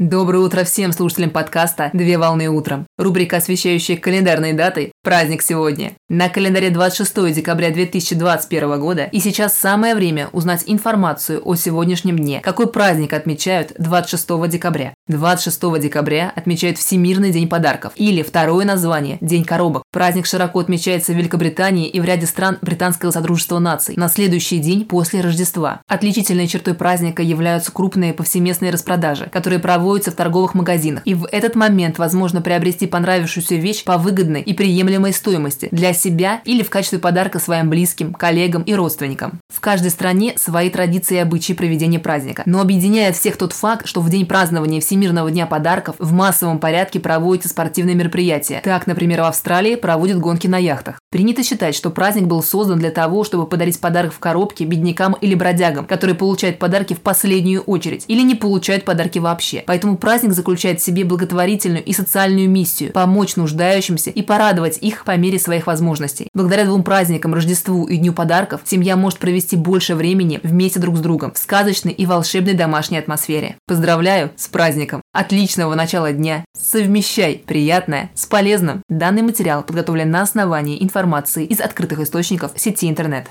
Доброе утро всем слушателям подкаста «Две волны утром». Рубрика, освещающая календарные даты. Праздник сегодня. На календаре 26 декабря 2021 года. И сейчас самое время узнать информацию о сегодняшнем дне. Какой праздник отмечают 26 декабря? 26 декабря отмечают Всемирный день подарков. Или второе название – День коробок. Праздник широко отмечается в Великобритании и в ряде стран Британского Содружества наций. На следующий день после Рождества. Отличительной чертой праздника являются крупные повсеместные распродажи, которые проводят торгуются в торговых магазинах. И в этот момент возможно приобрести понравившуюся вещь по выгодной и приемлемой стоимости для себя или в качестве подарка своим близким, коллегам и родственникам. В каждой стране свои традиции и обычаи проведения праздника. Но объединяет всех тот факт, что в день празднования Всемирного дня подарков в массовом порядке проводятся спортивные мероприятия. Так, например, в Австралии проводят гонки на яхтах. Принято считать, что праздник был создан для того, чтобы подарить подарок в коробке беднякам или бродягам, которые получают подарки в последнюю очередь или не получают подарки вообще. Поэтому Поэтому праздник заключает в себе благотворительную и социальную миссию – помочь нуждающимся и порадовать их по мере своих возможностей. Благодаря двум праздникам, Рождеству и Дню подарков, семья может провести больше времени вместе друг с другом в сказочной и волшебной домашней атмосфере. Поздравляю с праздником! Отличного начала дня! Совмещай приятное с полезным. Данный материал подготовлен на основании информации из открытых источников сети интернет.